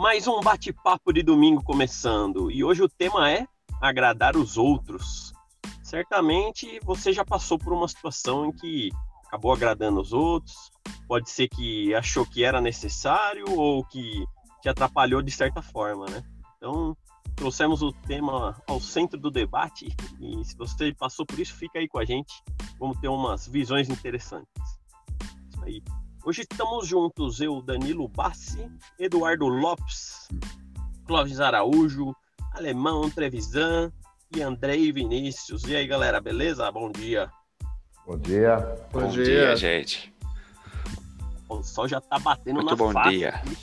Mais um bate-papo de domingo começando e hoje o tema é agradar os outros. Certamente você já passou por uma situação em que acabou agradando os outros, pode ser que achou que era necessário ou que te atrapalhou de certa forma, né? Então, trouxemos o tema ao centro do debate e se você passou por isso, fica aí com a gente. Vamos ter umas visões interessantes. Isso aí. Hoje estamos juntos, eu, Danilo Bassi, Eduardo Lopes, Clóvis Araújo, Alemão Trevisan e Andrei Vinícius. E aí, galera, beleza? Bom dia. Bom dia. Bom, bom dia. dia, gente. O sol já tá batendo Muito na bom face, dia. Aqui,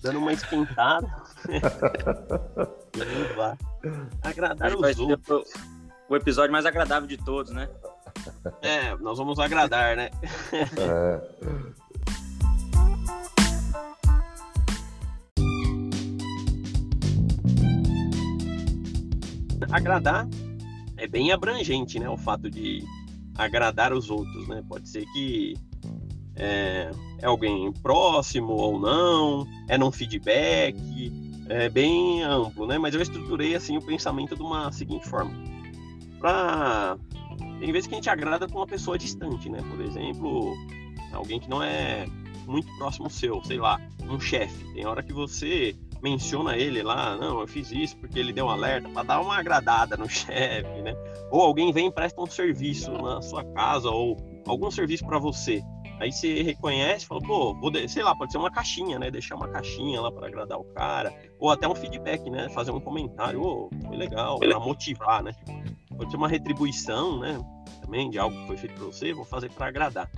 dando uma esquentada. Agradar os outros. O episódio mais agradável de todos, né? É, nós vamos agradar, né? É. Agradar é bem abrangente, né? O fato de agradar os outros, né? Pode ser que é, é alguém próximo ou não, é num feedback, é bem amplo, né? Mas eu estruturei assim o pensamento de uma seguinte forma. Para tem vezes que a gente agrada com uma pessoa distante, né? Por exemplo, alguém que não é muito próximo seu, sei lá, um chefe. Tem hora que você menciona ele lá, não, eu fiz isso porque ele deu um alerta para dar uma agradada no chefe, né? Ou alguém vem e presta um serviço na sua casa ou algum serviço para você. Aí você reconhece, fala, pô, vou de... sei lá, pode ser uma caixinha, né? Deixar uma caixinha lá para agradar o cara, ou até um feedback, né? Fazer um comentário, ô, oh, foi legal, para motivar, né? Pode ser uma retribuição, né? Também de algo que foi feito para você, vou fazer para agradar.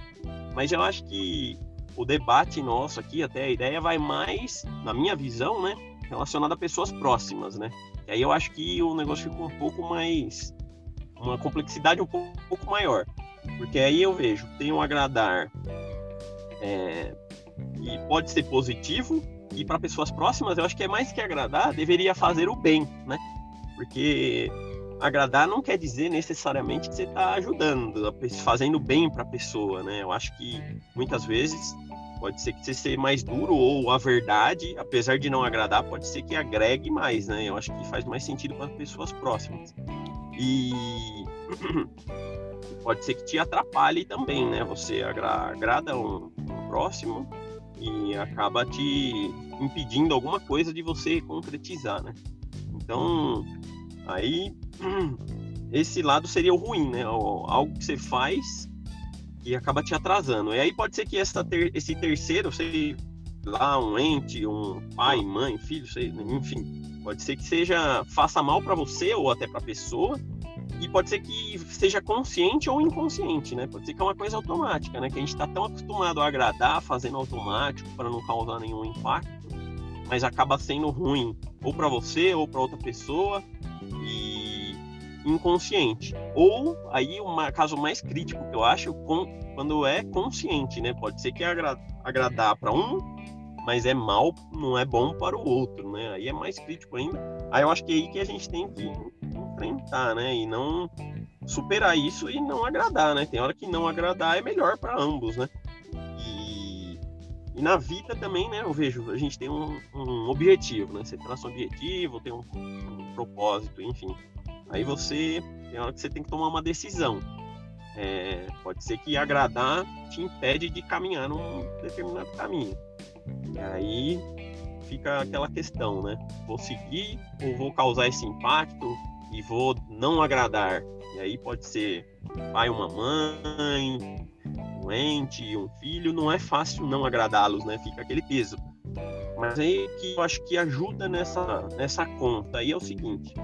Mas eu acho que o debate nosso aqui, até a ideia vai mais, na minha visão, né? Relacionado a pessoas próximas, né? E aí eu acho que o negócio fica um pouco mais. uma complexidade um pouco, um pouco maior. Porque aí eu vejo, tem um agradar é, que pode ser positivo, e para pessoas próximas, eu acho que é mais que agradar, deveria fazer o bem, né? Porque agradar não quer dizer necessariamente que você está ajudando, fazendo bem para a pessoa, né? Eu acho que muitas vezes pode ser que você seja mais duro ou a verdade, apesar de não agradar, pode ser que agregue mais, né? Eu acho que faz mais sentido para pessoas próximas. E pode ser que te atrapalhe também, né? Você agrada um, um próximo e acaba te impedindo alguma coisa de você concretizar, né? Então, aí esse lado seria o ruim, né? Algo que você faz e acaba te atrasando. E aí pode ser que essa ter, esse terceiro, sei lá, um ente, um pai, mãe, filho, sei, enfim, pode ser que seja faça mal para você ou até para a pessoa. E pode ser que seja consciente ou inconsciente, né? Pode ser que é uma coisa automática, né? Que a gente está tão acostumado a agradar fazendo automático para não causar nenhum impacto, mas acaba sendo ruim ou para você ou para outra pessoa e inconsciente. Ou aí um caso mais crítico que eu acho com, quando é consciente, né? Pode ser que agra agradar para um, mas é mal, não é bom para o outro, né? Aí é mais crítico ainda. Aí eu acho que é aí que a gente tem que enfrentar, né? E não superar isso e não agradar, né? Tem hora que não agradar é melhor para ambos, né? E, e, na vida também, né? Eu vejo, a gente tem um, um objetivo, né? Você traça um objetivo, tem um, um propósito, enfim. Aí você tem hora que você tem que tomar uma decisão. É, pode ser que agradar te impede de caminhar num determinado caminho. E aí fica aquela questão, né? Vou seguir ou vou causar esse impacto e vou não agradar? E aí pode ser pai, uma mãe, um ente, um filho. Não é fácil não agradá-los, né? Fica aquele peso. Mas aí que eu acho que ajuda nessa, nessa conta aí é o seguinte: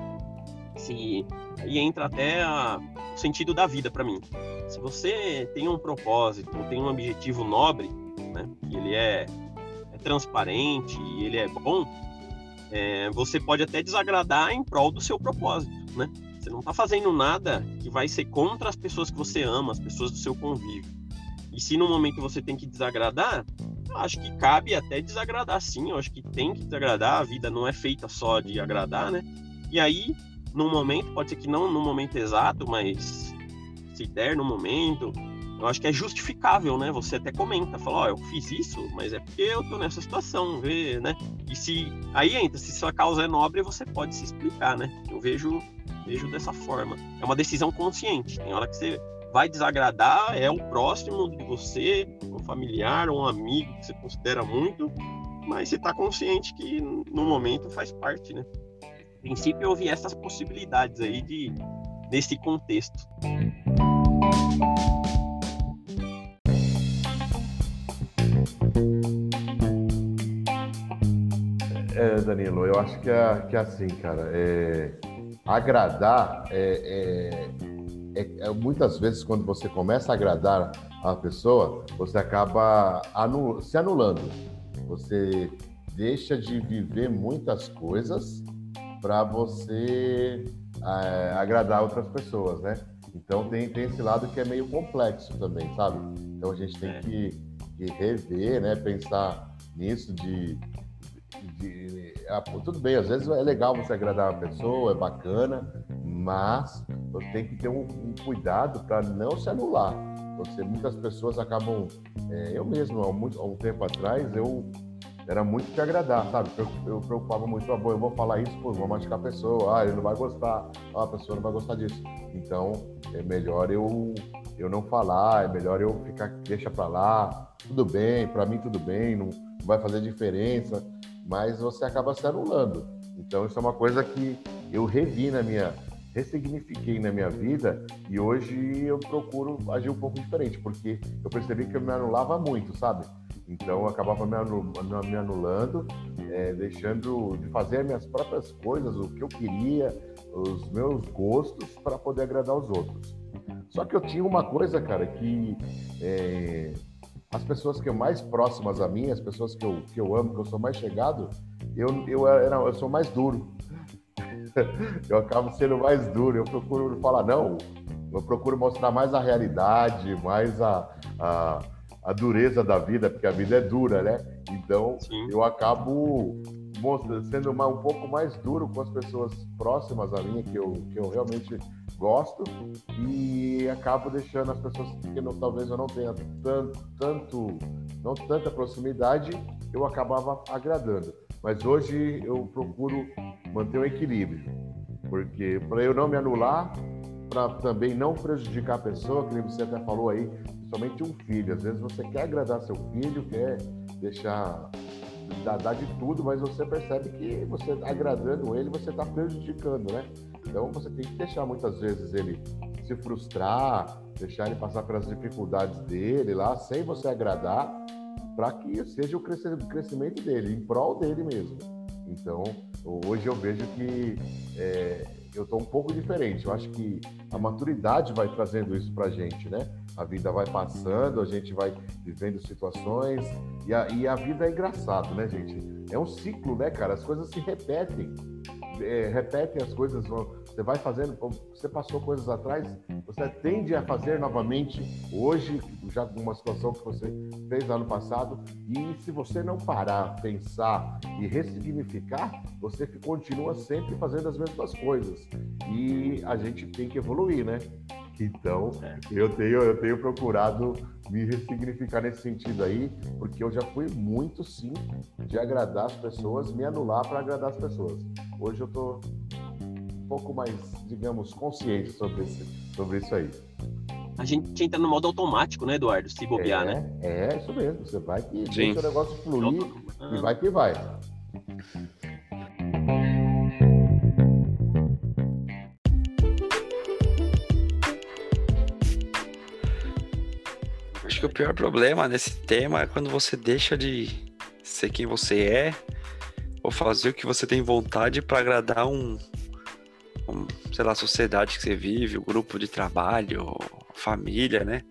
se entra até a, o sentido da vida para mim. Se você tem um propósito, tem um objetivo nobre, né, que ele é, é transparente e ele é bom, é, você pode até desagradar em prol do seu propósito, né? Você não está fazendo nada que vai ser contra as pessoas que você ama, as pessoas do seu convívio. E se no momento você tem que desagradar, acho que cabe até desagradar sim, eu acho que tem que desagradar, a vida não é feita só de agradar, né? E aí num momento, pode ser que não no momento exato, mas se der no momento, eu acho que é justificável, né? Você até comenta, fala, ó, oh, eu fiz isso, mas é porque eu tô nessa situação, vê, né? E se aí entra, se sua causa é nobre, você pode se explicar, né? Eu vejo vejo dessa forma. É uma decisão consciente. Tem hora que você vai desagradar, é o próximo de você, um familiar, um amigo que você considera muito, mas você está consciente que no momento faz parte, né? A princípio vi essas possibilidades aí de nesse contexto. É, Danilo, eu acho que é, que é assim, cara. É, agradar é, é, é, muitas vezes quando você começa a agradar a pessoa, você acaba anul se anulando. Você deixa de viver muitas coisas para você é, agradar outras pessoas, né? Então tem, tem esse lado que é meio complexo também, sabe? Então a gente tem é. que, que rever, né? Pensar nisso de de, ah, tudo bem, às vezes é legal você agradar uma pessoa, é bacana, mas você tem que ter um, um cuidado para não se anular. Você, muitas pessoas acabam. É, eu mesmo, há, muito, há um tempo atrás, eu era muito de agradar, sabe? Eu, eu preocupava muito, ah, bom, eu vou falar isso, pô, vou machucar a pessoa, ah, ele não vai gostar, ah, a pessoa não vai gostar disso. Então, é melhor eu, eu não falar, é melhor eu ficar, deixa pra lá, tudo bem, para mim tudo bem, não, não vai fazer diferença mas você acaba se anulando. Então, isso é uma coisa que eu revi na minha, ressignifiquei na minha vida e hoje eu procuro agir um pouco diferente, porque eu percebi que eu me anulava muito, sabe? Então, eu acabava me, anulando, me anulando é, deixando de fazer as minhas próprias coisas, o que eu queria, os meus gostos, para poder agradar os outros. Só que eu tinha uma coisa, cara, que é, as pessoas que mais próximas a mim, as pessoas que eu, que eu amo, que eu sou mais chegado, eu, eu, era, eu sou mais duro. eu acabo sendo mais duro. Eu procuro falar, não, eu procuro mostrar mais a realidade, mais a, a, a dureza da vida, porque a vida é dura, né? Então, Sim. eu acabo sendo uma, um pouco mais duro com as pessoas próximas a mim, que eu, que eu realmente gosto, e acabo deixando as pessoas que não, talvez eu não tenha tanto, tanto, não tanta proximidade, eu acabava agradando. Mas hoje eu procuro manter um equilíbrio, porque para eu não me anular, para também não prejudicar a pessoa, que você até falou aí, principalmente um filho. Às vezes você quer agradar seu filho, quer deixar dá, dá de tudo, mas você percebe que você agradando ele, você está prejudicando, né? Então você tem que deixar muitas vezes ele se frustrar, deixar ele passar pelas dificuldades dele lá, sem você agradar, para que seja o crescimento dele, em prol dele mesmo. Então, hoje eu vejo que é, eu estou um pouco diferente. Eu acho que a maturidade vai trazendo isso para a gente, né? A vida vai passando, a gente vai vivendo situações e a, e a vida é engraçado, né, gente? É um ciclo, né, cara? As coisas se repetem. É, repetem as coisas, você vai fazendo, você passou coisas atrás, você tende a fazer novamente hoje, já com uma situação que você fez ano passado, e se você não parar, pensar e ressignificar, você continua sempre fazendo as mesmas coisas. E a gente tem que evoluir, né? Então, é. eu tenho, eu tenho procurado me ressignificar nesse sentido aí, porque eu já fui muito sim de agradar as pessoas, me anular para agradar as pessoas. Hoje eu tô um pouco mais, digamos, consciente sobre, esse, sobre isso aí. A gente entra no modo automático, né, Eduardo? Se bobear, é, né? É, isso mesmo. Você vai que sim. deixa o negócio fluir e vai que vai. que o pior problema nesse tema é quando você deixa de ser quem você é ou fazer o que você tem vontade para agradar um, sei lá, a sociedade que você vive, o grupo de trabalho, família, né?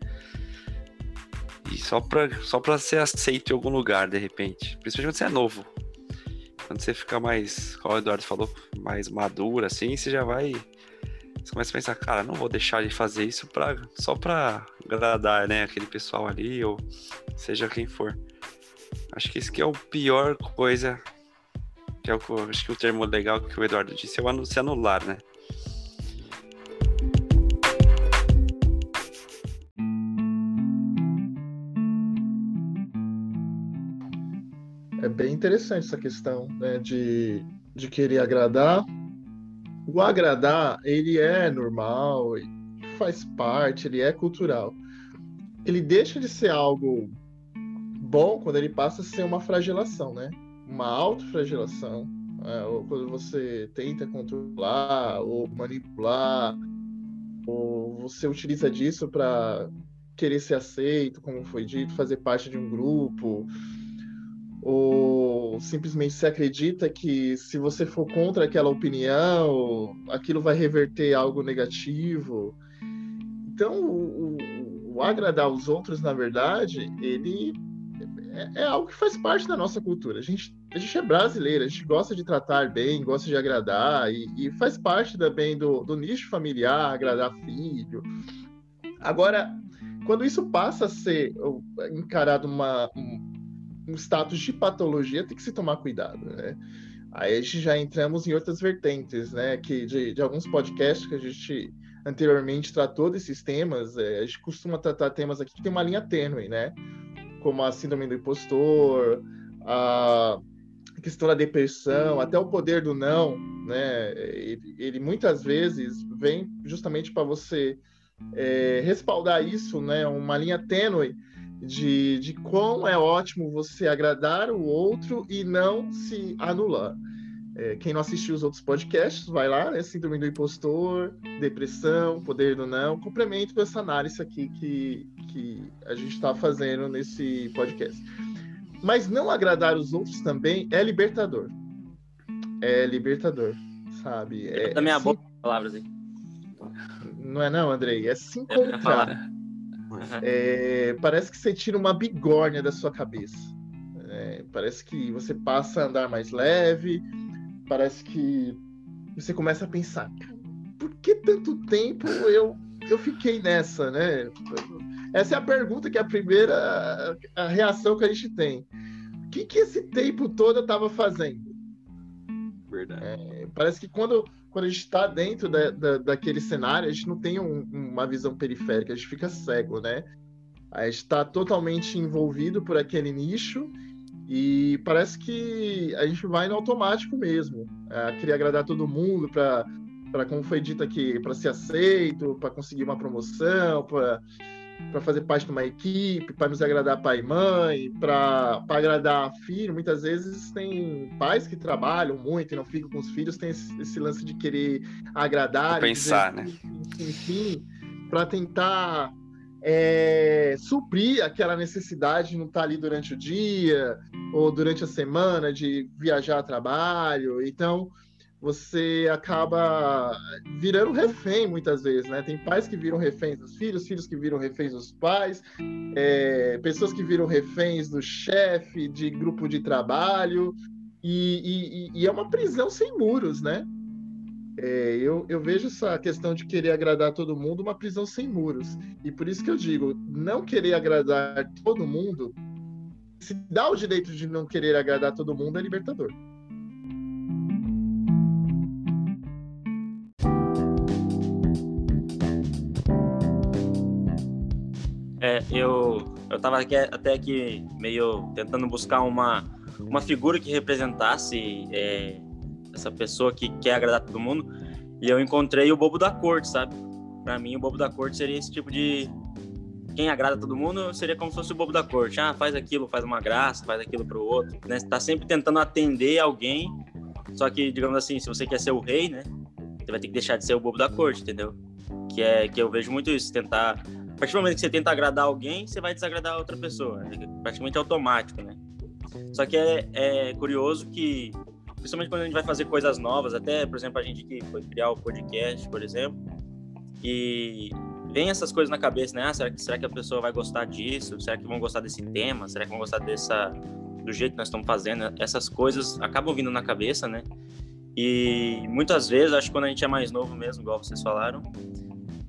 E só pra, só pra ser aceito em algum lugar, de repente. Principalmente quando você é novo. Quando você fica mais, como o Eduardo falou, mais maduro, assim, você já vai você começa a pensar, cara, não vou deixar de fazer isso pra, só pra agradar, né, aquele pessoal ali, ou seja quem for. Acho que isso que é o pior coisa, que é o acho que o termo legal que o Eduardo disse é o se anular, né? É bem interessante essa questão né, de, de querer agradar. O agradar, ele é normal, faz parte, ele é cultural. Ele deixa de ser algo bom quando ele passa a ser uma flagelação, né? Uma autoflagelação. É, ou quando você tenta controlar ou manipular, ou você utiliza disso para querer ser aceito, como foi dito, fazer parte de um grupo, ou simplesmente se acredita que se você for contra aquela opinião, aquilo vai reverter algo negativo. Então, o, o, o agradar os outros, na verdade, ele é, é, algo que faz parte da nossa cultura. A gente, a gente é brasileiro, a gente gosta de tratar bem, gosta de agradar, e, e faz parte também do, do nicho familiar, agradar filho. Agora, quando isso passa a ser encarado uma, um, um status de patologia, tem que se tomar cuidado, né? Aí a gente já entramos em outras vertentes, né? Que de, de alguns podcasts que a gente anteriormente tratou desses temas, é, a gente costuma tratar temas aqui que tem uma linha tênue, né? Como a síndrome do impostor, a questão da depressão, até o poder do não, né? Ele, ele muitas vezes vem justamente para você é, respaldar isso, né? Uma linha tênue de, de quão é ótimo você agradar o outro e não se anular. É, quem não assistiu os outros podcasts, vai lá, né? Síndrome do impostor, depressão, poder do não, complemento essa análise aqui que, que a gente está fazendo nesse podcast. Mas não agradar os outros também é libertador. É libertador, sabe? É, da minha sim... boca, palavras aí. Não é não, Andrei? É se encontrar. É, parece que você tira uma bigorna da sua cabeça. É, parece que você passa a andar mais leve. Parece que você começa a pensar: por que tanto tempo eu, eu fiquei nessa, né? Essa é a pergunta que é a primeira a reação que a gente tem. O que, que esse tempo todo eu estava fazendo? Verdade. É, parece que quando quando a gente está dentro da, da, daquele cenário, a gente não tem um, uma visão periférica, a gente fica cego, né? A gente está totalmente envolvido por aquele nicho e parece que a gente vai no automático mesmo. É, querer agradar todo mundo para, como foi dito aqui, para ser aceito, para conseguir uma promoção, para para fazer parte de uma equipe, para nos agradar pai e mãe, para agradar filho. Muitas vezes tem pais que trabalham muito e não ficam com os filhos, tem esse, esse lance de querer agradar. Pensar, dizer, né? Enfim, para tentar é, suprir aquela necessidade de não estar ali durante o dia ou durante a semana de viajar a trabalho. Então, você acaba virando refém muitas vezes, né? Tem pais que viram reféns dos filhos, filhos que viram reféns dos pais, é, pessoas que viram reféns do chefe, de grupo de trabalho, e, e, e, é uma prisão sem muros, né? É, eu, eu vejo essa questão de querer agradar todo mundo uma prisão sem muros. E por isso que eu digo, não querer agradar todo mundo, se dá o direito de não querer agradar todo mundo, é libertador. Eu, eu tava aqui, até aqui meio tentando buscar uma, uma figura que representasse é, essa pessoa que quer agradar todo mundo. E eu encontrei o bobo da corte, sabe? Para mim, o bobo da corte seria esse tipo de. Quem agrada todo mundo seria como se fosse o bobo da corte. Ah, faz aquilo, faz uma graça, faz aquilo pro outro. Né? Tá sempre tentando atender alguém. Só que, digamos assim, se você quer ser o rei, né? Você vai ter que deixar de ser o bobo da corte, entendeu? Que é que eu vejo muito isso, tentar partir do momento que você tenta agradar alguém, você vai desagradar outra pessoa. É praticamente automático, né? Só que é, é, curioso que, principalmente quando a gente vai fazer coisas novas, até, por exemplo, a gente que foi criar o podcast, por exemplo, e vem essas coisas na cabeça, né? Ah, será, que, será que a pessoa vai gostar disso? Será que vão gostar desse tema? Será que vão gostar dessa do jeito que nós estamos fazendo? Essas coisas acabam vindo na cabeça, né? E muitas vezes, acho que quando a gente é mais novo mesmo, igual vocês falaram,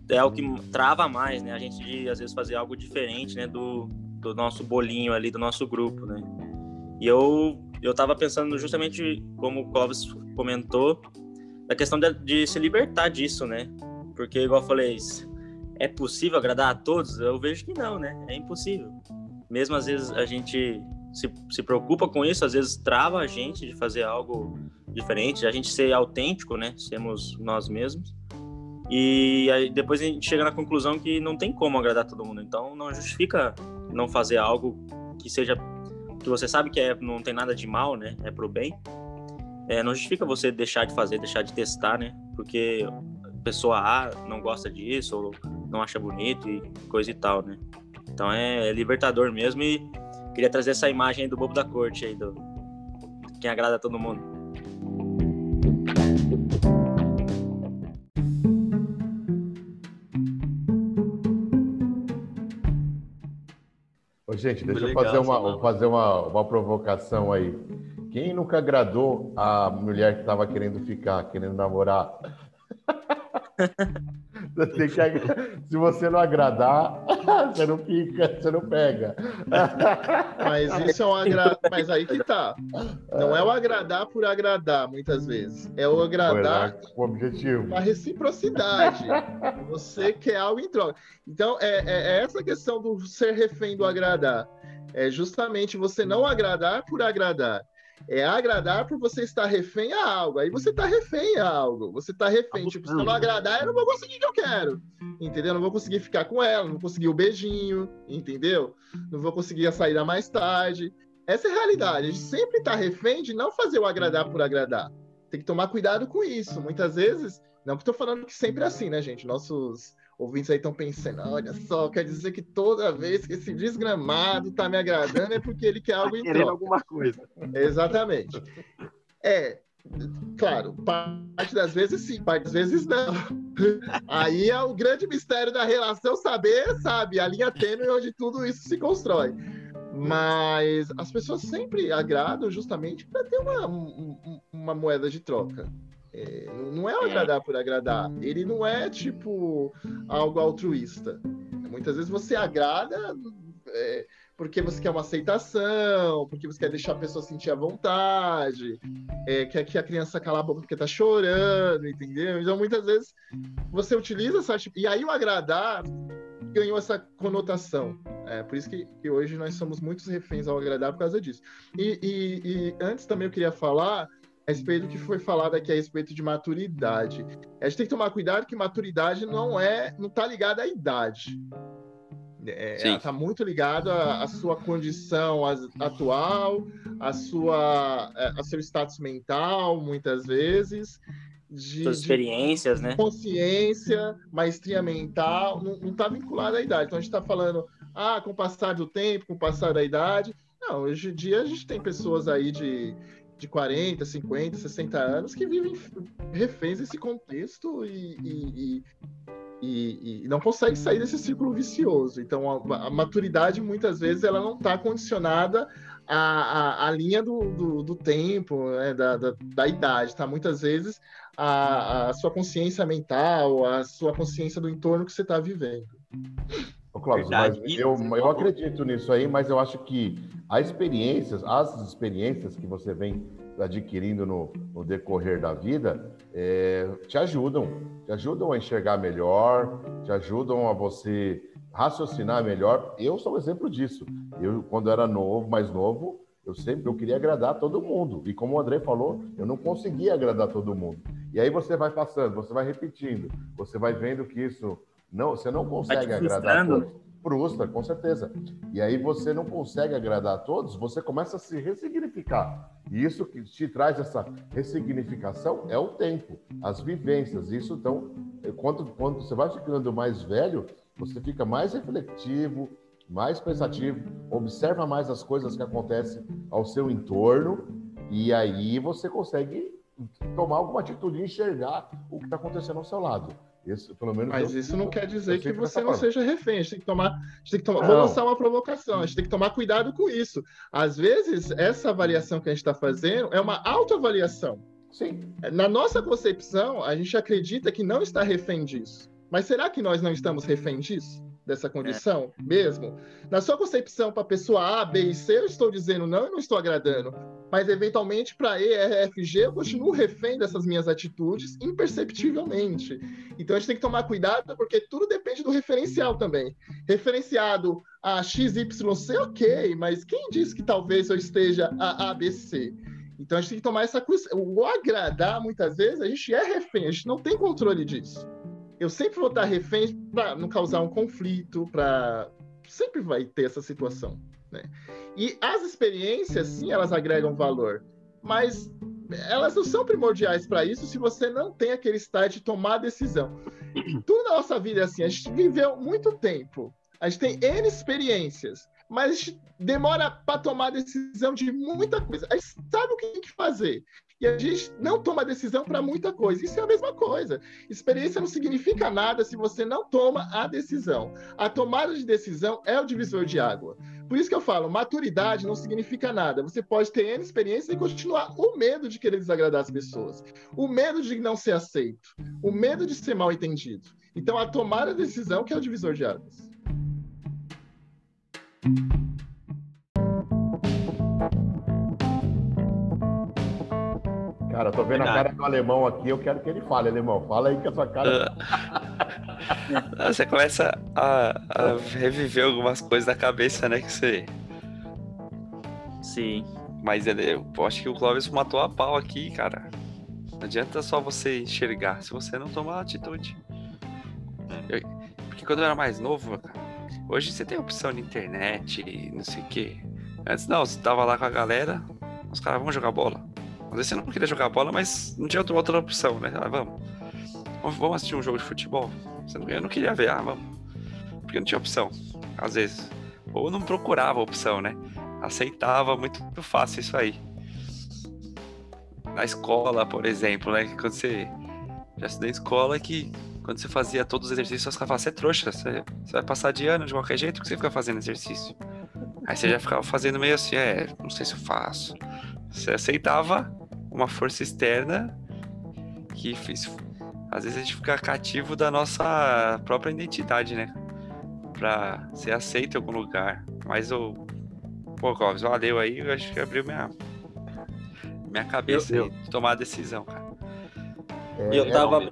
é o que trava mais, né? A gente de, às vezes fazer algo diferente, né? Do, do nosso bolinho ali, do nosso grupo, né? E eu, eu tava pensando justamente, como o Clóvis comentou, da questão de, de, se libertar disso, né? Porque, igual eu falei, é possível agradar a todos? Eu vejo que não, né? É impossível. Mesmo às vezes a gente se, se preocupa com isso, às vezes trava a gente de fazer algo diferente, a gente ser autêntico, né? Sermos nós mesmos. E aí depois a gente chega na conclusão que não tem como agradar todo mundo. Então não justifica não fazer algo que seja que você sabe que é, não tem nada de mal, né? É pro bem. É, não justifica você deixar de fazer, deixar de testar, né? Porque pessoa A não gosta disso ou não acha bonito e coisa e tal, né? Então é, é libertador mesmo e queria trazer essa imagem do bobo da corte aí do quem agrada todo mundo. Gente, deixa legal, eu fazer, uma, fazer uma, uma provocação aí. Quem nunca agradou a mulher que estava querendo ficar, querendo namorar? Você que, se você não agradar, você não fica, você não pega. Mas isso é um agra... Mas aí que tá. Não é o agradar por agradar, muitas vezes. É o agradar com objetivo. A reciprocidade. Você quer algo em troca. Então, é, é, é essa questão do ser refém do agradar. É justamente você não agradar por agradar é agradar por você estar refém a algo. Aí você está refém a algo. Você está refém. Tipo, se eu não agradar, eu não vou conseguir o que eu quero. Entendeu? Eu não vou conseguir ficar com ela, não vou conseguir o beijinho, entendeu? Não vou conseguir a saída mais tarde. Essa é a realidade. A gente sempre está refém de não fazer o agradar por agradar. Tem que tomar cuidado com isso. Muitas vezes, não que estou falando que sempre é assim, né, gente? Nossos ouvintes aí estão pensando, olha só, quer dizer que toda vez que esse desgramado está me agradando é porque ele quer algo tá em alguma coisa. Exatamente. É, claro, parte das vezes sim, parte das vezes não. Aí é o grande mistério da relação saber, sabe, a linha tênue onde tudo isso se constrói. Mas as pessoas sempre agradam justamente para ter uma, uma moeda de troca. É, não é agradar por agradar. Ele não é tipo algo altruísta. Muitas vezes você agrada é, porque você quer uma aceitação, porque você quer deixar a pessoa sentir a vontade, é, quer que a criança cala a boca porque tá chorando, entendeu? Então muitas vezes você utiliza essa. E aí o agradar ganhou essa conotação. É, por isso que, que, hoje nós somos muitos reféns ao agradar por causa disso. E, e, e antes também eu queria falar a respeito do que foi falado aqui a respeito de maturidade. A gente tem que tomar cuidado que maturidade não é, não está ligada à idade. É, ela está muito ligada à, à, sua condição atual, à sua, é, a seu status mental, muitas vezes. De, Suas experiências, de né? Consciência, maestria mental, não está vinculada à idade. Então a gente está falando, ah, com o passar do tempo, com o passar da idade. Não, hoje em dia a gente tem pessoas aí de de 40, 50, 60 anos que vivem reféns desse contexto e, e, e, e, não consegue sair desse círculo vicioso. Então, a, a maturidade, muitas vezes, ela não está condicionada à, à, à, linha do, do, do tempo, né, da, da, da, idade. Está muitas vezes a, a sua consciência mental, a sua consciência do entorno que você está vivendo. Cláudio, mas eu, eu acredito nisso aí, mas eu acho que as experiências, as experiências que você vem adquirindo no, no decorrer da vida, é, te ajudam, te ajudam a enxergar melhor, te ajudam a você raciocinar melhor. Eu sou um exemplo disso. Eu, quando era novo, mais novo, eu sempre eu queria agradar todo mundo. E como o André falou, eu não conseguia agradar todo mundo. E aí você vai passando, você vai repetindo, você vai vendo que isso não, você não consegue agradar todos. Frustra, com certeza. E aí você não consegue agradar a todos, você começa a se ressignificar. E isso que te traz essa ressignificação é o tempo, as vivências. Isso então, quando, quando você vai ficando mais velho, você fica mais refletivo, mais pensativo, observa mais as coisas que acontecem ao seu entorno e aí você consegue tomar alguma atitude, enxergar o que está acontecendo ao seu lado. Isso, pelo menos Mas eu, isso não quer dizer que você não seja refém. A gente tem que tomar. Tem que tomar vou lançar uma provocação. A gente tem que tomar cuidado com isso. Às vezes, essa avaliação que a gente está fazendo é uma autoavaliação. Sim. Na nossa concepção, a gente acredita que não está refém disso. Mas será que nós não estamos refém disso? Dessa condição é. mesmo? Na sua concepção, para a pessoa A, B e C, eu estou dizendo não e não estou agradando. mas eventualmente para E, R, F, G eu continuo refém dessas minhas atitudes imperceptivelmente. Então a gente tem que tomar cuidado porque tudo depende do referencial também. Referenciado a X, Y, C, ok, mas quem disse que talvez eu esteja a A, B, C? Então a gente tem que tomar essa coisa. O agradar, muitas vezes, a gente é refém, a gente não tem controle disso. Eu sempre vou estar refém para não causar um conflito, para. Sempre vai ter essa situação. Né? E as experiências, sim, elas agregam valor, mas elas não são primordiais para isso se você não tem aquele estado de tomar decisão. Tudo na nossa vida é assim, a gente viveu muito tempo, a gente tem N experiências, mas a gente demora para tomar decisão de muita coisa. A gente sabe o que tem que fazer. E a gente não toma decisão para muita coisa. Isso é a mesma coisa. Experiência não significa nada se você não toma a decisão. A tomada de decisão é o divisor de água. Por isso que eu falo, maturidade não significa nada. Você pode ter N experiência e continuar o medo de querer desagradar as pessoas, o medo de não ser aceito, o medo de ser mal entendido. Então, a tomar a decisão que é o divisor de águas. Cara, tô vendo a cara do alemão aqui, eu quero que ele fale, alemão. Fala aí que a sua cara. Uh, você começa a, a, reviver algumas coisas da cabeça, né? Que você. Sim. Mas ele, eu acho que o Clóvis matou a pau aqui, cara. Não adianta só você enxergar se você não tomar atitude. Eu, porque quando eu era mais novo, cara, hoje você tem opção na internet, não sei o quê. Antes não, você tava lá com a galera, os caras vão jogar bola. Às vezes você não queria jogar bola, mas não tinha outra, outra opção, né? Ah, vamos. Vamos assistir um jogo de futebol? Você eu não queria ver, ah, vamos. Porque não tinha opção, às vezes. Ou não procurava opção, né? Aceitava muito fácil isso aí. Na escola, por exemplo, né? Quando você. Já estudei escola que quando você fazia todos os exercícios, os caras falavam, você é trouxa, você, você vai passar de ano de qualquer jeito, que você fica fazendo exercício? Aí você já ficava fazendo meio assim, é, não sei se eu faço. Você aceitava uma força externa que fez. Às vezes a gente fica cativo da nossa própria identidade, né? Pra ser aceito em algum lugar. Mas o. Pô, Clóvis, valeu aí, eu acho que abriu minha. Minha cabeça eu, eu... de tomar a decisão, cara. É, eu tava.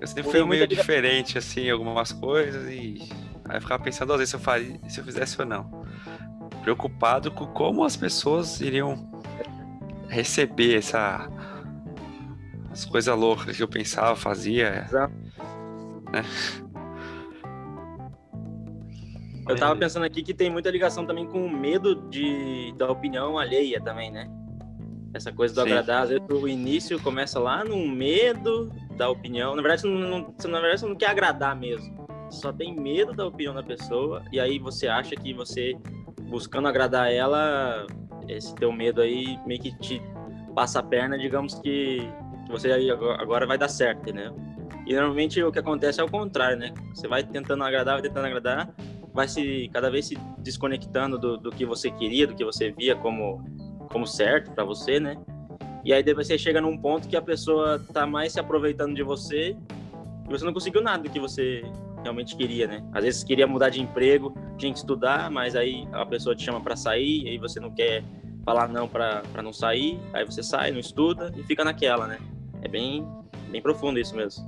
Eu sempre fui meio diferente, assim, algumas coisas e. Aí eu ficava pensando às vezes se eu, faria, se eu fizesse ou não. Preocupado com como as pessoas iriam receber essa as coisas loucas que eu pensava, fazia. Né? Eu tava pensando aqui que tem muita ligação também com o medo de, da opinião alheia também, né? Essa coisa do Sim. agradar, às vezes o início começa lá no medo da opinião. Na verdade, você não, não, na verdade, você não quer agradar mesmo. Você só tem medo da opinião da pessoa e aí você acha que você, buscando agradar ela, esse teu medo aí meio que te passa a perna, digamos que você agora vai dar certo, entendeu? E normalmente o que acontece é o contrário, né? Você vai tentando agradar, vai tentando agradar, vai se cada vez se desconectando do, do que você queria, do que você via como como certo para você, né? E aí depois você chega num ponto que a pessoa tá mais se aproveitando de você e você não conseguiu nada do que você realmente queria, né? Às vezes queria mudar de emprego, tinha que estudar, mas aí a pessoa te chama para sair, e aí você não quer falar não para não sair, aí você sai, não estuda e fica naquela, né? É bem, bem profundo isso mesmo.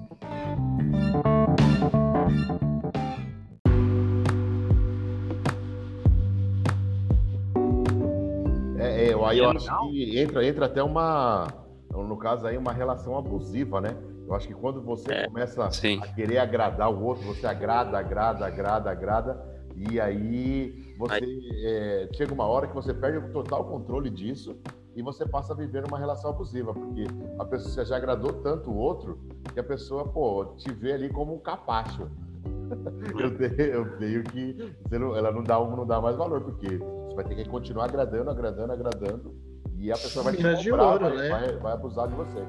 É, é, aí eu acho que entra, entra até uma, no caso aí, uma relação abusiva, né? Eu acho que quando você é, começa sim. a querer agradar o outro, você agrada, agrada, agrada, agrada, e aí você aí... É, chega uma hora que você perde o total controle disso e você passa a viver uma relação abusiva, porque a pessoa você já agradou tanto o outro que a pessoa, pô, te vê ali como um capacho. eu, tenho, eu tenho que. Não, ela não dá, não dá mais valor, porque você vai ter que continuar agradando, agradando, agradando, e a pessoa vai te comprar, ouro, vai, né? vai, vai abusar de você.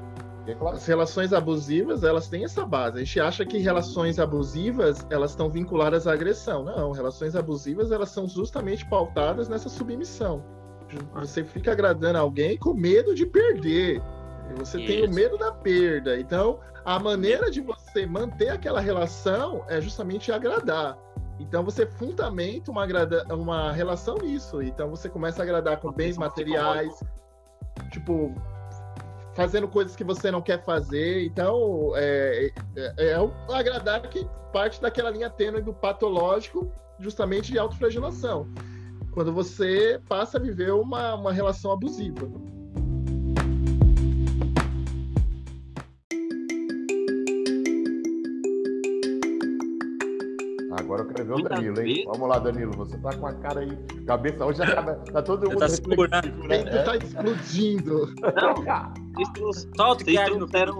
As relações abusivas, elas têm essa base. A gente acha que relações abusivas, elas estão vinculadas à agressão. Não, relações abusivas, elas são justamente pautadas nessa submissão. Você fica agradando alguém com medo de perder. Você Isso. tem o medo da perda. Então, a maneira de você manter aquela relação é justamente agradar. Então você fundamenta uma, uma relação nisso. Então você começa a agradar com bens materiais, tipo, fazendo coisas que você não quer fazer. Então, é, é, é o agradar que parte daquela linha tênue do patológico, justamente de autoflagelação. Quando você passa a viver uma, uma relação abusiva. Agora eu quero ver o Danilo, hein? Vamos lá, Danilo. Você tá com a cara aí, cabeça hoje acaba, tá todo mundo Tá reflexivo, né? Ele tá explodindo. Vocês trous- Solta o vocês que no trouxeram.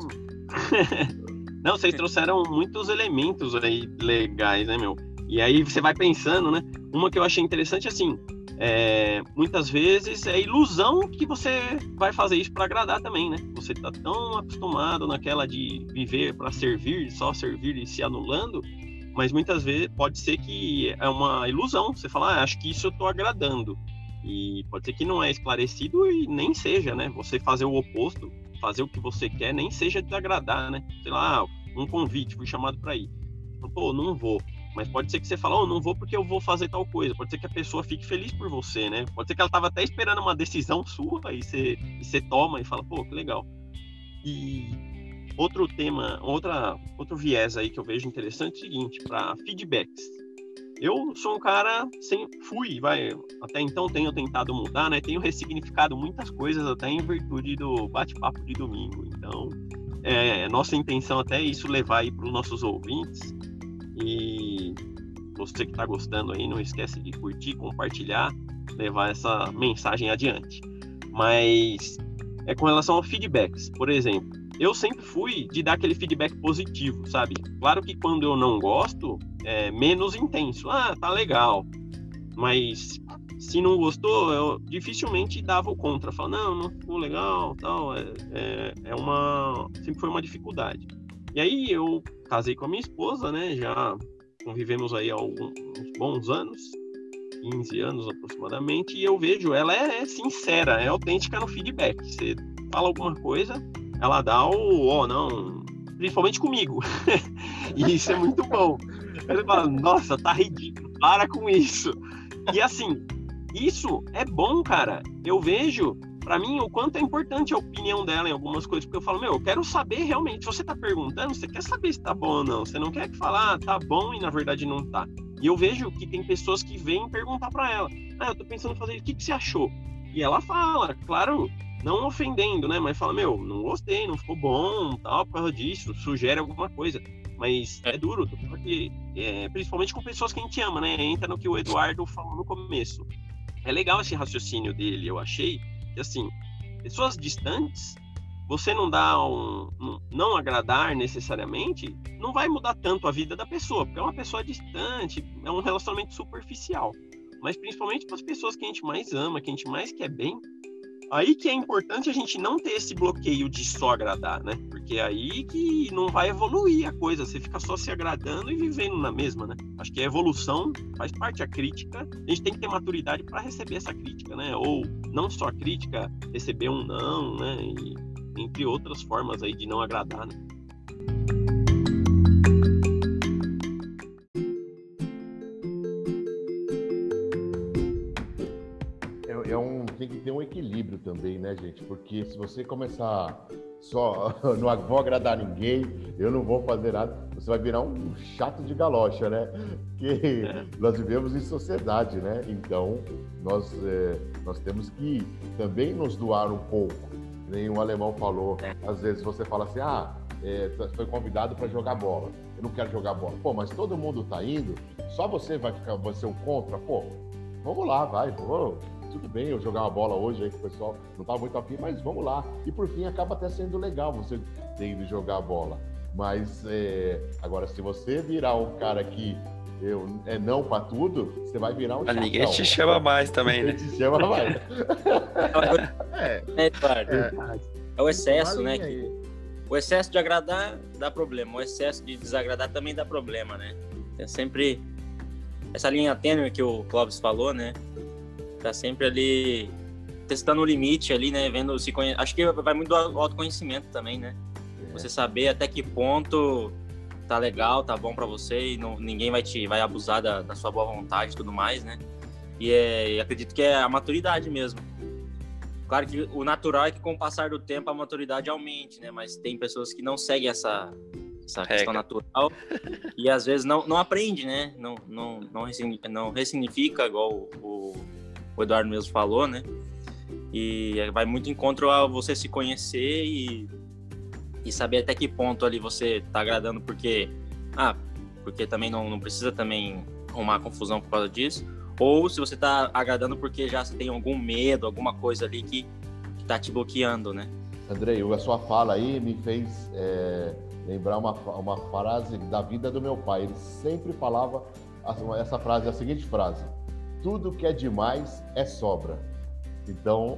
Não, vocês trouxeram muitos elementos aí legais, né, meu? E aí você vai pensando, né? Uma que eu achei interessante, assim, é, muitas vezes é ilusão que você vai fazer isso para agradar também, né? Você tá tão acostumado naquela de viver para servir, só servir e se anulando, mas muitas vezes pode ser que é uma ilusão. Você fala, ah, acho que isso eu tô agradando. E pode ser que não é esclarecido e nem seja, né? Você fazer o oposto, fazer o que você quer, nem seja desagradar, né? Sei lá, um convite, fui chamado para ir. Pô, não vou. Mas pode ser que você fale, oh, não vou porque eu vou fazer tal coisa. Pode ser que a pessoa fique feliz por você, né? Pode ser que ela tava até esperando uma decisão sua e você, e você toma e fala, pô, que legal. E outro tema, outra, outro viés aí que eu vejo interessante é o seguinte, para feedbacks. Eu sou um cara, sem, fui, vai, até então tenho tentado mudar, né? Tenho ressignificado muitas coisas até em virtude do bate-papo de domingo. Então, é, nossa intenção até é isso levar aí para os nossos ouvintes. E você que está gostando aí, não esquece de curtir, compartilhar, levar essa mensagem adiante. Mas é com relação ao feedbacks, por exemplo, eu sempre fui de dar aquele feedback positivo, sabe? Claro que quando eu não gosto, é menos intenso. Ah, tá legal. Mas se não gostou, eu dificilmente dava o contra. Falava, não, não ficou legal, tal. É, é, é uma. Sempre foi uma dificuldade. E aí eu casei com a minha esposa, né? Já convivemos aí há alguns bons anos, 15 anos aproximadamente, e eu vejo, ela é sincera, é autêntica no feedback. Você fala alguma coisa, ela dá o, ó, oh, não, principalmente comigo. e isso é muito bom. Ele fala, nossa, tá ridículo, para com isso. E assim, isso é bom, cara. Eu vejo, para mim, o quanto é importante a opinião dela em algumas coisas, porque eu falo, meu, eu quero saber realmente. Se você tá perguntando, você quer saber se tá bom ou não. Você não quer que falar, ah, tá bom e na verdade não tá. E eu vejo que tem pessoas que vêm perguntar para ela, ah, eu tô pensando em fazer, o que, que você achou? E ela fala, claro, não ofendendo, né? Mas fala, meu, não gostei, não ficou bom, tal, por causa disso, sugere alguma coisa. Mas é duro, porque é, principalmente com pessoas que a gente ama, né? Entra no que o Eduardo falou no começo. É legal esse raciocínio dele, eu achei, que assim, pessoas distantes, você não dá um, um, não agradar necessariamente, não vai mudar tanto a vida da pessoa, porque é uma pessoa distante, é um relacionamento superficial. Mas principalmente para as pessoas que a gente mais ama, que a gente mais quer bem, aí que é importante a gente não ter esse bloqueio de só agradar, né? Porque é aí que não vai evoluir a coisa, você fica só se agradando e vivendo na mesma, né? Acho que a evolução faz parte, a crítica, a gente tem que ter maturidade para receber essa crítica, né? Ou não só a crítica, receber um não, né? E, entre outras formas aí de não agradar, né? Ter um equilíbrio também, né, gente? Porque se você começar só, não vou agradar ninguém, eu não vou fazer nada, você vai virar um chato de galocha, né? Porque nós vivemos em sociedade, né? Então, nós, é, nós temos que também nos doar um pouco. Nem o alemão falou, às vezes você fala assim, ah, é, foi convidado para jogar bola. Eu não quero jogar bola. Pô, mas todo mundo tá indo, só você vai ficar, vai ser o contra? Pô, vamos lá, vai, vamos tudo bem eu jogar uma bola hoje aí que o pessoal não tá muito afim, mas vamos lá. E por fim acaba até sendo legal você ter ido jogar a bola. Mas é, agora, se você virar um cara que eu, é não para tudo, você vai virar um chatão. Ninguém te chama mais também, né? te chama mais. é, é, Eduardo. É, é o excesso, né? Que, o excesso de agradar dá problema, o excesso de desagradar também dá problema, né? É sempre essa linha tênue que o Clóvis falou, né? Tá sempre ali testando o limite ali, né? Vendo se conhe... Acho que vai muito do autoconhecimento também, né? É. Você saber até que ponto tá legal, tá bom para você e não, ninguém vai te vai abusar da, da, sua boa vontade e tudo mais, né? E, é, e acredito que é a maturidade mesmo. Claro que o natural é que com o passar do tempo a maturidade aumente, né? Mas tem pessoas que não seguem essa, essa questão natural e às vezes não, não aprende, né? Não, não, não, não ressignifica, igual o, o Eduardo mesmo falou, né? E vai muito encontro a você se conhecer e, e saber até que ponto ali você tá agradando, porque. Ah, porque também não, não precisa também arrumar confusão por causa disso. Ou se você tá agradando porque já tem algum medo, alguma coisa ali que, que tá te bloqueando, né? Andrei, a sua fala aí me fez é, lembrar uma, uma frase da vida do meu pai. Ele sempre falava essa frase, a seguinte frase: Tudo que é demais é sobra. Então,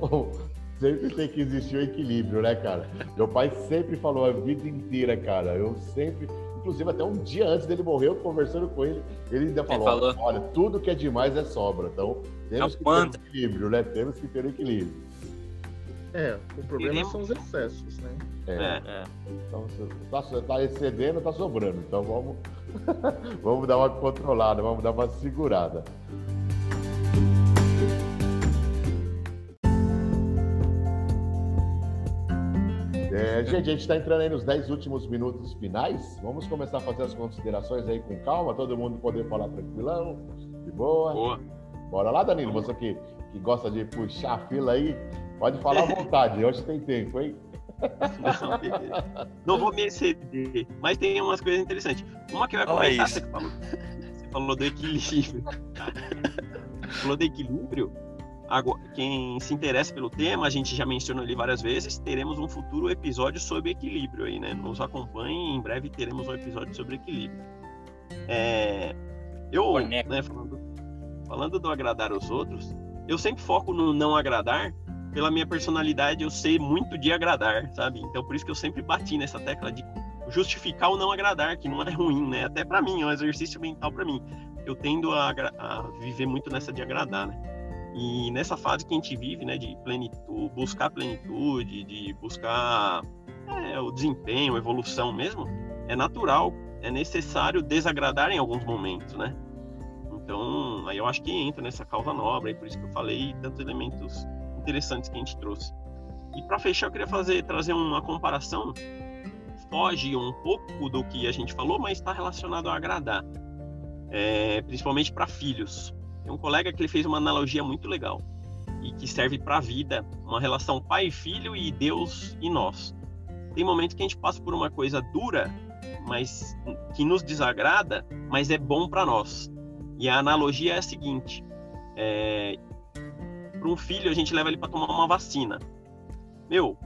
sempre tem que existir o um equilíbrio, né, cara? Meu pai sempre falou a vida inteira, cara. Eu sempre, inclusive até um dia antes dele morrer, eu conversando com ele, ele ainda falou, falou. olha, tudo que é demais é sobra. Então, temos é que ter um equilíbrio, né? Temos que ter um equilíbrio. É, o problema são os excessos, né? É. é. Então, tá, tá excedendo, tá sobrando. Então vamos, vamos dar uma controlada, vamos dar uma segurada. É, gente, a gente está entrando aí nos 10 últimos minutos finais. Vamos começar a fazer as considerações aí com calma, todo mundo poder falar tranquilão, de boa. Boa. Bora lá, Danilo, você que, que gosta de puxar a fila aí, pode falar à vontade, hoje tem tempo, hein? Não vou me exceder, mas tem umas coisas interessantes. Uma que eu ia comentar, você falou, você falou do equilíbrio. falou do equilíbrio, quem se interessa pelo tema, a gente já mencionou ali várias vezes, teremos um futuro episódio sobre equilíbrio aí, né? Nos acompanhe, em breve teremos um episódio sobre equilíbrio. É, eu, né, falando, falando do agradar os outros, eu sempre foco no não agradar, pela minha personalidade, eu sei muito de agradar, sabe? Então, por isso que eu sempre bati nessa tecla de justificar o não agradar, que não é ruim, né? Até para mim, é um exercício mental para mim. Eu tendo a, a viver muito nessa de agradar, né? E nessa fase que a gente vive, né, de plenitude, buscar plenitude, de buscar é, o desempenho, evolução mesmo, é natural, é necessário desagradar em alguns momentos, né? Então, aí eu acho que entra nessa causa nobre, aí por isso que eu falei tantos elementos interessantes que a gente trouxe. E para fechar, eu queria fazer trazer uma comparação foge um pouco do que a gente falou, mas está relacionado a agradar, é, principalmente para filhos. Tem um colega que ele fez uma analogia muito legal e que serve para a vida, uma relação pai e filho e Deus e nós. Tem momentos que a gente passa por uma coisa dura, mas que nos desagrada, mas é bom para nós. E a analogia é a seguinte: é, para um filho a gente leva ele para tomar uma vacina. Meu,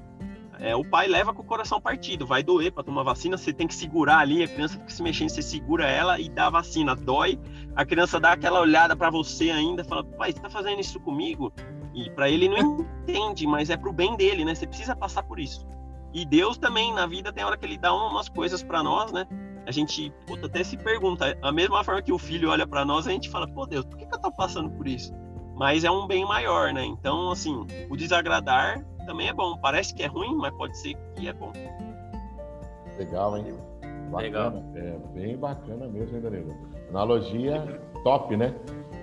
é, o pai leva com o coração partido, vai doer para tomar vacina, você tem que segurar ali, a criança fica se mexendo, você segura ela e dá a vacina. Dói, a criança dá aquela olhada para você ainda, fala, pai, você tá fazendo isso comigo? E para ele não entende, mas é pro bem dele, né? Você precisa passar por isso. E Deus também, na vida, tem hora que ele dá umas coisas para nós, né? A gente puta, até se pergunta, a mesma forma que o filho olha para nós, a gente fala, pô Deus, por que, que eu tô passando por isso? Mas é um bem maior, né? Então, assim, o desagradar também é bom. Parece que é ruim, mas pode ser que é bom. Legal, hein? Bacana. Legal. É bem bacana mesmo, hein, Danilo? Analogia top, né?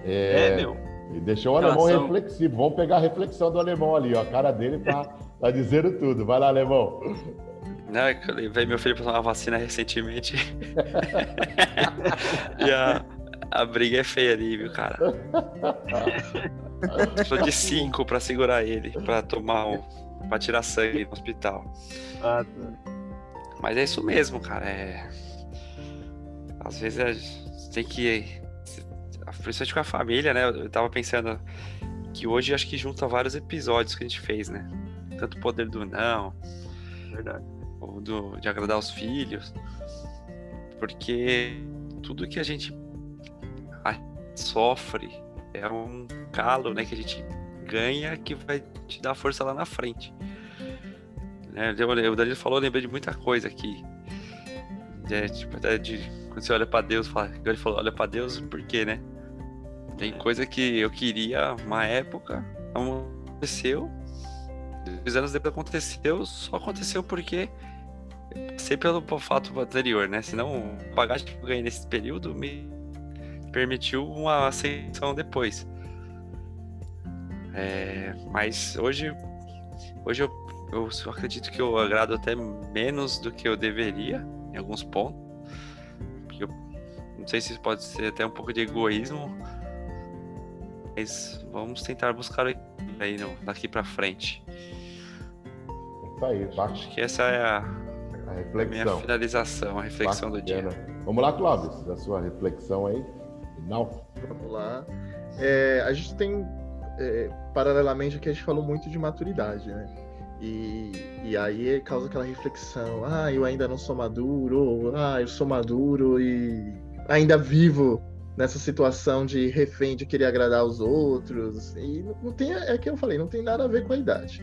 É, é meu. E deixou o alemão Relação... reflexivo. Vamos pegar a reflexão do alemão ali, ó. A cara dele tá, tá dizendo tudo. Vai lá, alemão. Não, é eu levei meu filho para tomar vacina recentemente. e a, a briga é feia ali, viu, cara? Sou de cinco para segurar ele, para tomar um, para tirar sangue no hospital. Ah, tá. Mas é isso mesmo, cara. É... Às vezes a gente tem que. Principalmente com a família, né? Eu tava pensando que hoje acho que junta vários episódios que a gente fez, né? Tanto o poder do não. Verdade. Ou do, de agradar os filhos. Porque tudo que a gente sofre é um calo, né, que a gente ganha que vai te dar força lá na frente. Né, o Danilo falou, eu lembrei de muita coisa aqui. É, tipo, até de quando você olha para Deus, fala, ele falou, olha para Deus, por quê, né? Tem é. coisa que eu queria uma época, não aconteceu. Dois anos depois aconteceu, só aconteceu porque passei pelo fato anterior, né? Senão, o bagagem que eu ganhei nesse período me permitiu uma ascensão depois. É, mas hoje hoje eu, eu, acredito que eu agrado até menos do que eu deveria em alguns pontos. Eu não sei se isso pode ser até um pouco de egoísmo, mas vamos tentar buscar aí no, daqui para frente. Isso aí, tá? Acho que essa é a, A a minha reflexão. finalização, a reflexão do dia. Bacana. Vamos lá, Clóvis, da sua reflexão aí. Final. Vamos lá. É, a gente tem, é, paralelamente aqui, a gente falou muito de maturidade, né? E, e aí causa aquela reflexão: ah, eu ainda não sou maduro, ou ah, eu sou maduro e ainda vivo nessa situação de refém de querer agradar os outros. E não- não tem, é que eu falei, não tem nada a ver com a idade.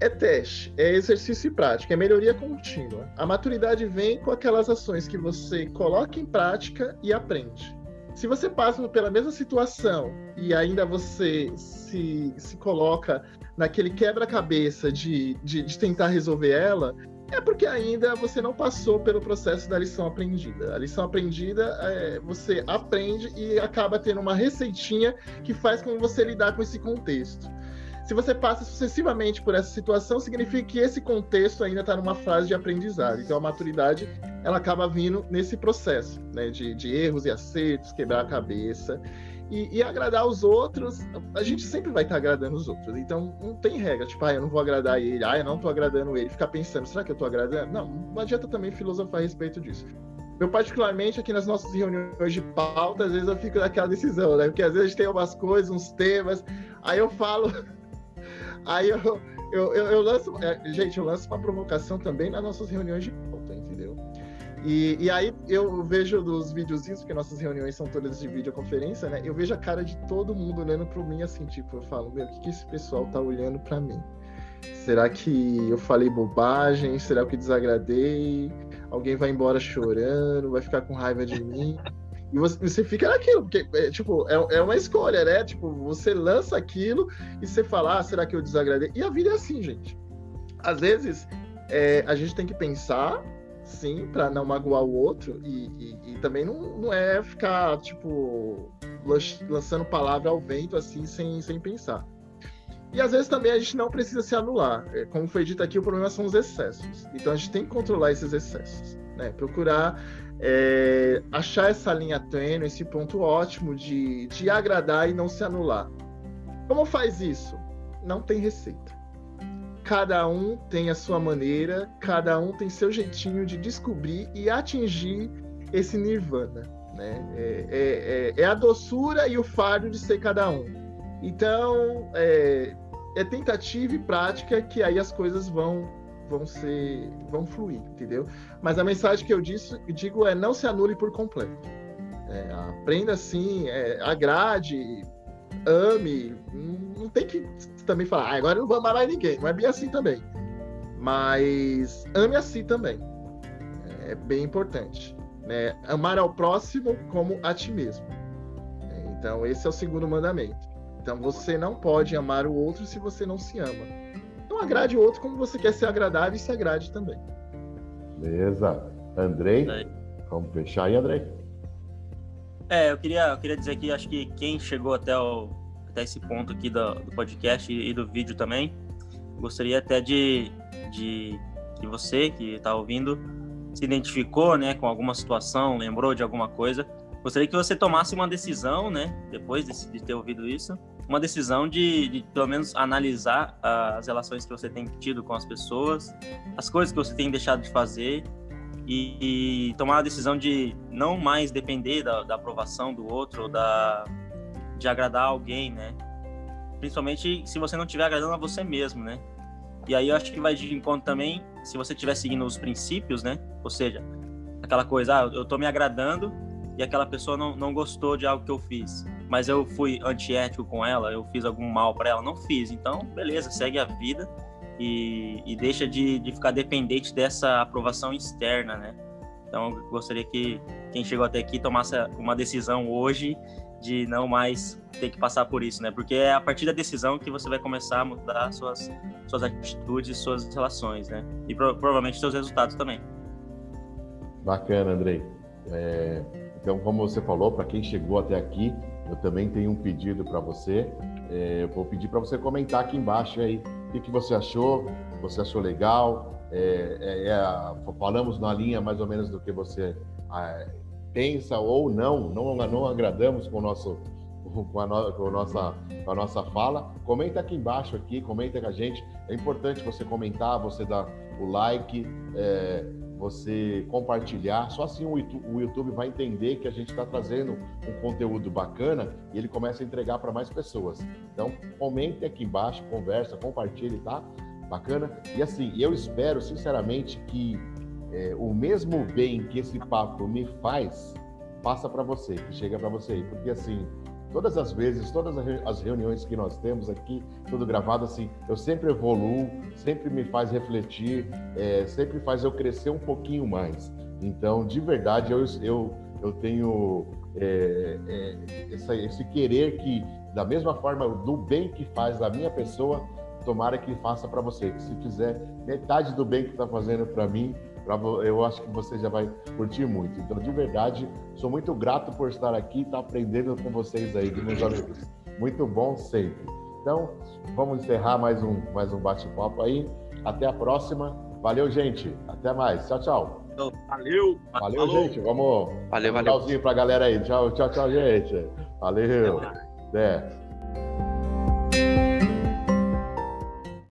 É teste, é exercício e prática, é melhoria contínua. A maturidade vem com aquelas ações que você coloca em prática e aprende. Se você passa pela mesma situação e ainda você se, se coloca naquele quebra-cabeça de, de, de tentar resolver ela, é porque ainda você não passou pelo processo da lição aprendida. A lição aprendida, é, você aprende e acaba tendo uma receitinha que faz com você lidar com esse contexto. Se você passa sucessivamente por essa situação, significa que esse contexto ainda está numa fase de aprendizado. Então a maturidade ela acaba vindo nesse processo, né, de, de erros e acertos, quebrar a cabeça e, e agradar os outros. A gente sempre vai estar agradando os outros. Então não tem regra, tipo, ah, eu não vou agradar ele, ah, eu não estou agradando ele. Ficar pensando, será que eu estou agradando? Não, não adianta também filosofar a respeito disso. Eu, particularmente, aqui nas nossas reuniões de pauta, às vezes eu fico naquela decisão, né? Porque às vezes tem umas coisas, uns temas, aí eu falo. Aí eu, eu, eu, eu lanço. é, gente, eu lanço uma provocação também nas nossas reuniões de pauta, entendeu? E, e aí eu vejo dos videozinhos, porque nossas reuniões são todas de videoconferência, né? Eu vejo a cara de todo mundo olhando para mim assim, tipo, eu falo, meu, o que, que esse pessoal tá olhando para mim? Será que eu falei bobagem? Será que desagradei? Alguém vai embora chorando, vai ficar com raiva de mim? E você, você fica naquilo, porque, é, tipo, é, é uma escolha, né? Tipo, você lança aquilo e você fala, ah, será que eu desagradei? E a vida é assim, gente. Às vezes, é, a gente tem que pensar, sim, para não magoar o outro, e, e- e também não, não é ficar, tipo, lan- lançando palavra ao vento, assim, sem, sem pensar. E às vezes também a gente não precisa se anular. É, Como foi dito aqui, o problema são os excessos. Então a gente tem que controlar esses excessos, né? Procurar é, achar essa linha tênue, esse ponto ótimo de, de agradar e não se anular. Como faz isso? Não tem receita. Cada um tem a sua maneira, cada um tem seu jeitinho de descobrir e atingir esse nirvana. Né? É, é- é- é a doçura e o fardo de ser cada um. Então, é, é tentativa e prática que aí as coisas vão vão ser vão fluir, entendeu? Mas a mensagem que eu disse, digo é não se anule por completo. É, aprenda assim, é, agrade, ame. Não, não tem que também falar, ah, agora eu não vou amar mais ninguém. Não é bem assim também. Mas ame a si também. É bem importante. Né? Amar ao próximo como a ti mesmo. É, Então, esse é o segundo mandamento. Então, você não pode amar o outro se você não se ama. Agrade o outro como você quer ser agradável e se agrade também. Beleza. Andrei, vamos fechar aí, Andrei? É, eu queria, eu queria dizer que acho que quem chegou até, o, até esse ponto aqui do, do podcast e, e do vídeo também, gostaria até de, de que você que está ouvindo se identificou né, com alguma situação, lembrou de alguma coisa. Gostaria que você tomasse uma decisão, né, depois de, de ter ouvido isso, uma decisão de, de pelo menos analisar as relações que você tem tido com as pessoas, as coisas que você tem deixado de fazer e, e tomar a decisão de não mais depender da, da aprovação do outro ou da, de agradar alguém, né? Principalmente se você não estiver agradando a você mesmo, né? E aí eu acho que vai de encontro também se você estiver seguindo os princípios, né? Ou seja, aquela coisa, ah, eu tô me agradando e aquela pessoa não, não gostou de algo que eu fiz, mas eu fui antiético com ela, eu fiz algum mal para ela, não fiz. Então, beleza, segue a vida e, e deixa de, de ficar dependente dessa aprovação externa, né? Então, eu gostaria que quem chegou até aqui tomasse uma decisão hoje de não mais ter que passar por isso, né? Porque é a partir da decisão que você vai começar a mudar suas, suas atitudes, suas relações, né? E pro- provavelmente seus resultados também. Bacana, Andrei. É, então, como você falou, para quem chegou até aqui, eu também tenho um pedido para você. É, eu vou pedir para você comentar aqui embaixo aí o que, que você achou? Você achou legal? É, é, é, falamos na linha mais ou menos do que você pensa ou não, não, não agradamos com o nosso com a, no, com, a nossa, com a nossa fala. Comenta aqui embaixo, aqui, comenta com a gente. É importante você comentar, você dar o like, é, você compartilhar. Só assim o YouTube, vai entender que a gente está trazendo um conteúdo bacana e ele começa a entregar para mais pessoas. Então, comente aqui embaixo, conversa, compartilhe, tá? Bacana? E assim, eu espero sinceramente que é, o mesmo bem que esse papo me faz, passa para você, que chega para você. Porque assim, todas as vezes, todas as reuniões que nós temos aqui, tudo gravado assim, eu sempre evoluo, sempre me faz refletir, é, sempre faz eu crescer um pouquinho mais. Então, de verdade, eu, eu, eu tenho é, é, essa, esse querer que, da mesma forma, do bem que faz da minha pessoa, tomara que faça para você. Que se fizer metade do bem que está fazendo para mim, pra, eu acho que você já vai curtir muito. Então, de verdade, sou muito grato por estar aqui e estar tá aprendendo com vocês aí, meus amigos. Muito bom sempre. Então, vamos encerrar mais um, mais um bate-papo aí. Até a próxima. Valeu, gente. Até mais. Tchau, tchau. Valeu. Valeu, Falou. gente. Vamos. Valeu, valeu. Tchauzinho pra galera aí. Tchau, tchau, tchau, gente. Valeu. Até.